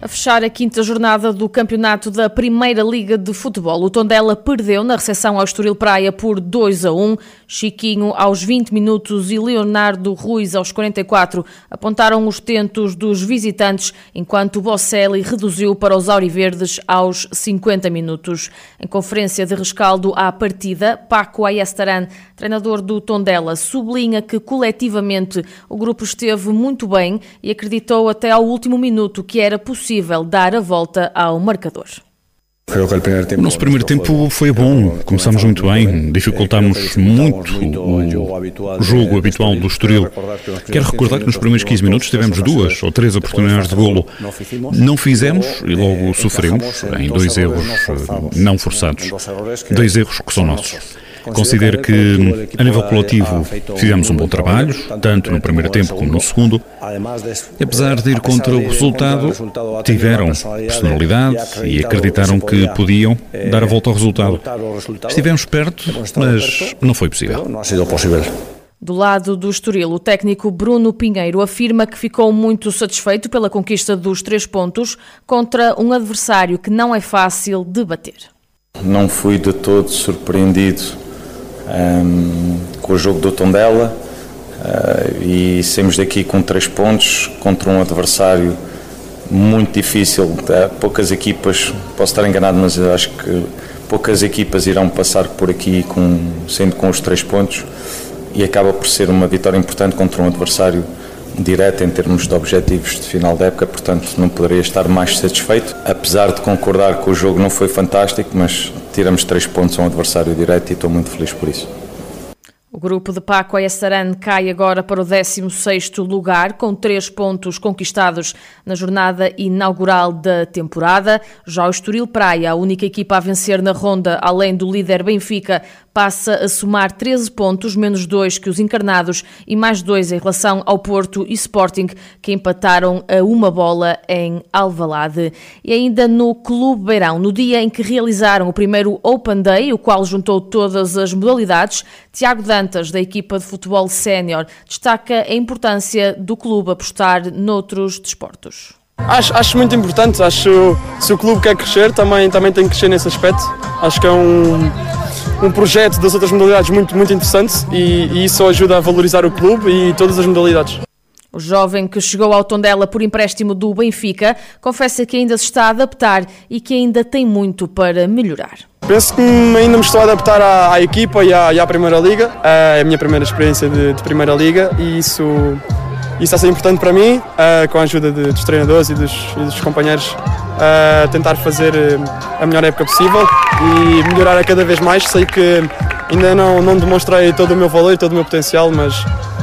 A fechar a quinta jornada do campeonato da Primeira Liga de Futebol, o Tondela perdeu na recepção ao Estoril Praia por 2 a 1. Chiquinho aos 20 minutos e Leonardo Ruiz aos 44 apontaram os tentos dos visitantes, enquanto Bocelli reduziu para os auriverdes aos 50 minutos. Em conferência de rescaldo à partida, Paco Ayestaran, treinador do Tondela, sublinha que coletivamente o grupo esteve muito bem e acreditou até ao último minuto que era possível possível dar a volta ao marcador. O nosso primeiro tempo foi bom, começámos muito bem, dificultámos muito o jogo habitual do Estoril. Quero recordar que nos primeiros 15 minutos tivemos duas ou três oportunidades de golo. Não fizemos e logo sofremos em dois erros não forçados. Dois erros que são nossos. Considero que, a nível coletivo, fizemos um bom trabalho, tanto no primeiro tempo como no segundo. E, apesar de ir contra o resultado, tiveram personalidade e acreditaram que podiam dar a volta ao resultado. Estivemos perto, mas não foi possível. Do lado do Estoril, o técnico Bruno Pinheiro afirma que ficou muito satisfeito pela conquista dos três pontos contra um adversário que não é fácil de bater. Não fui de todo surpreendido um, com o jogo do Tondela uh, e saímos daqui com três pontos contra um adversário muito difícil. Poucas equipas, posso estar enganado, mas acho que poucas equipas irão passar por aqui com, sendo com os três pontos e acaba por ser uma vitória importante contra um adversário direto em termos de objetivos de final da época, portanto não poderia estar mais satisfeito. Apesar de concordar que o jogo não foi fantástico, mas tiramos três pontos a um adversário direto e estou muito feliz por isso. O grupo de Paco Ayasaran cai agora para o 16º lugar, com três pontos conquistados na jornada inaugural da temporada. Já o Estoril Praia, a única equipa a vencer na ronda, além do líder Benfica, passa a somar 13 pontos, menos dois que os encarnados e mais dois em relação ao Porto e Sporting, que empataram a uma bola em Alvalade. E ainda no Clube Beirão, no dia em que realizaram o primeiro Open Day, o qual juntou todas as modalidades, Tiago Dantas, da equipa de futebol sénior, destaca a importância do clube apostar noutros desportos. Acho, acho muito importante, acho se o clube quer crescer, também, também tem que crescer nesse aspecto. Acho que é um, um projeto das outras modalidades muito, muito interessante e, e isso ajuda a valorizar o clube e todas as modalidades. O jovem que chegou ao Tondela por empréstimo do Benfica confessa que ainda se está a adaptar e que ainda tem muito para melhorar. Penso que ainda me estou a adaptar à, à equipa e à, e à, Primeira Liga. É a minha primeira experiência de, de Primeira Liga e isso isso está a ser importante para mim, uh, com a ajuda de, dos treinadores e dos, e dos companheiros, uh, tentar fazer a melhor época possível e melhorar a cada vez mais. Sei que ainda não, não demonstrei todo o meu valor e todo o meu potencial, mas,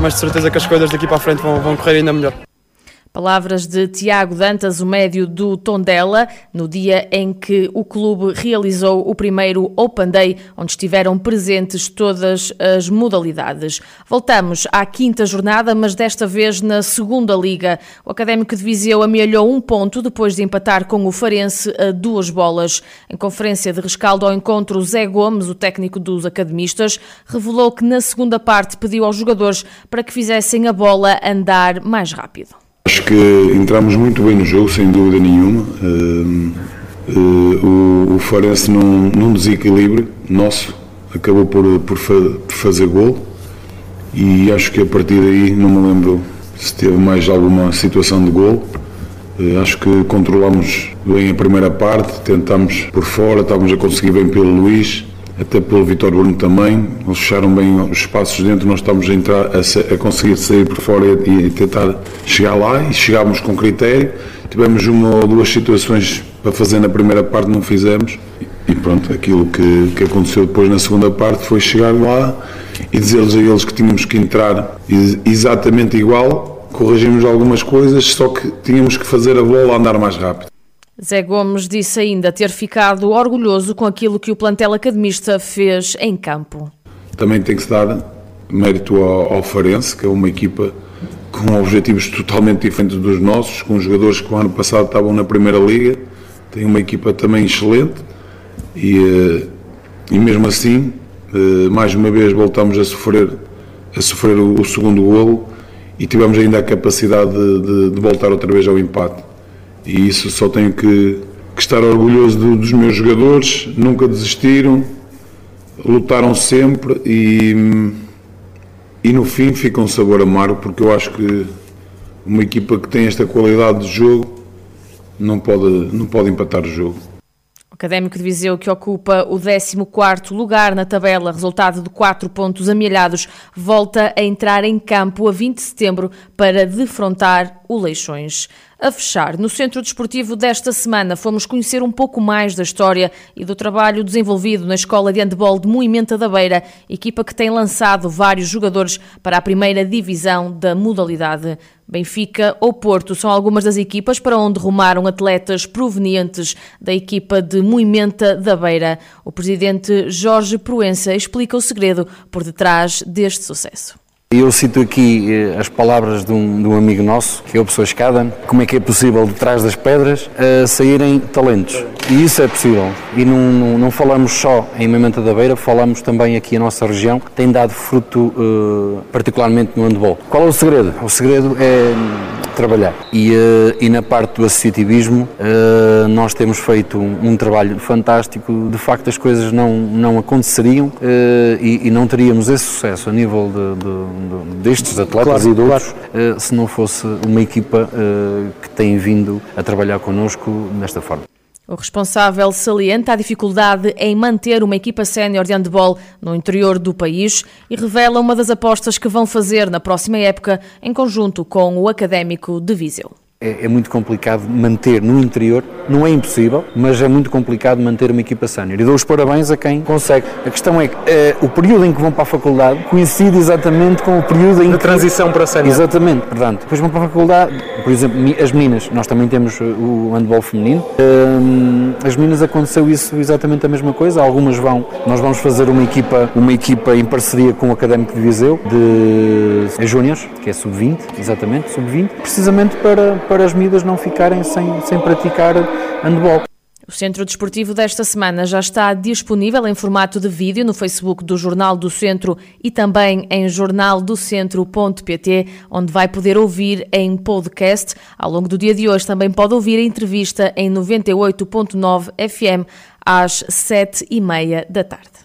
mas de certeza que as coisas daqui para a frente vão, vão correr ainda melhor. Palavras de Tiago Dantas, o médio do Tondela, no dia em que o clube realizou o primeiro Open Day, onde estiveram presentes todas as modalidades. Voltamos à quinta jornada, mas desta vez na segunda liga. O Académico de Viseu amealhou um ponto depois de empatar com o Farense a duas bolas. Em conferência de rescaldo ao encontro, Zé Gomes, o técnico dos academistas, revelou que na segunda parte pediu aos jogadores para que fizessem a bola andar mais rápido. Acho que entramos muito bem no jogo, sem dúvida nenhuma. Uh, uh, o, o Farense num, num, desequilíbrio nosso acabou por, por, fa por, fazer gol e acho que a partir daí não me lembro se teve mais alguma situação de gol. Uh, acho que controlamos bem a primeira parte, tentámos por fora, estávamos a conseguir bem pelo Luís até pelo Vitor Bruno também. Eles fecharam bem os espaços dentro, nós estamos a, entrar, a, a conseguir sair por fora e, e, tentar chegar lá e chegámos com critério. Tivemos uma ou duas situações para fazer na primeira parte, não fizemos. E pronto, aquilo que, que aconteceu depois na segunda parte foi chegar lá e dizer-lhes a eles que tínhamos que entrar exatamente igual, corrigimos algumas coisas, só que tínhamos que fazer a bola andar mais rápido. Zé Gomes disse ainda ter ficado orgulhoso com aquilo que o plantel academista fez em campo. Também tem que se dar mérito ao, Farense, que é uma equipa com objetivos totalmente diferentes dos nossos, com jogadores que o ano passado estavam na Primeira Liga, tem uma equipa também excelente e, eh, e mesmo assim, eh, mais uma vez voltamos a sofrer, a sofrer o, o segundo golo e tivemos ainda a capacidade de, de, de, voltar outra vez ao empate. E isso só tenho que, que estar orgulhoso do, dos meus jogadores, nunca desistiram, lutaram sempre e, e no fim fica um sabor amargo porque eu acho que uma equipa que tem esta qualidade de jogo não pode, não pode empatar o jogo. O Académico de Viseu, que ocupa o 14º lugar na tabela, resultado de 4 pontos amelhados, volta a entrar em campo a 20 de setembro para defrontar o Leixões. A fechar, no Centro Desportivo desta semana, fomos conhecer um pouco mais da história e do trabalho desenvolvido na Escola de Handebol de Moimenta da Beira, equipa que tem lançado vários jogadores para a primeira divisão da modalidade. Benfica ou Porto são algumas das equipas para onde rumaram atletas provenientes da equipa de Moimenta da Beira. O presidente Jorge Proença explica o segredo por detrás deste sucesso. Eu cito aqui eh, as palavras de um, de um, amigo nosso, que é o pessoa escada, como é que é possível, de trás das pedras, uh, saírem talentos. E isso é possível. E não, não, não, falamos só em Mementa da Beira, falamos também aqui a nossa região, tem dado fruto uh, particularmente no handball. Qual é o segredo? O segredo é trabalhar. E, uh, e na parte do associativismo, uh, nós temos feito um, um, trabalho fantástico. De facto, as coisas não, não aconteceriam uh, e, e, não teríamos esse sucesso a nível de, de, de destes atletas claro, e de outros claro. se não fosse uma equipa que tem vindo a trabalhar connosco desta forma. O responsável salienta a dificuldade em manter uma equipa sénior de handball no interior do país e revela uma das apostas que vão fazer na próxima época em conjunto com o Académico de Viseu é, é, muito complicado manter no interior, não é impossível, mas é muito complicado manter uma equipa sénior. E dou os parabéns a quem consegue. A questão é que é, o período em que vão para a faculdade coincide exatamente com o período em que... transição para a sénior. Exatamente, portanto, depois vão para a faculdade, por exemplo, as meninas, nós também temos uh, o handball feminino, hum, as meninas aconteceu isso exatamente a mesma coisa, algumas vão, nós vamos fazer uma equipa, uma equipa em parceria com o Académico de Viseu, de é Júniors, que é sub-20, exatamente, sub-20, precisamente para, para para as miúdas não ficarem sem, sem praticar handball. O Centro Desportivo desta semana já está disponível em formato de vídeo no Facebook do Jornal do Centro e também em jornaldocentro.pt, onde vai poder ouvir em podcast. Ao longo do dia de hoje também pode ouvir a entrevista em 98.9 FM às sete e meia da tarde.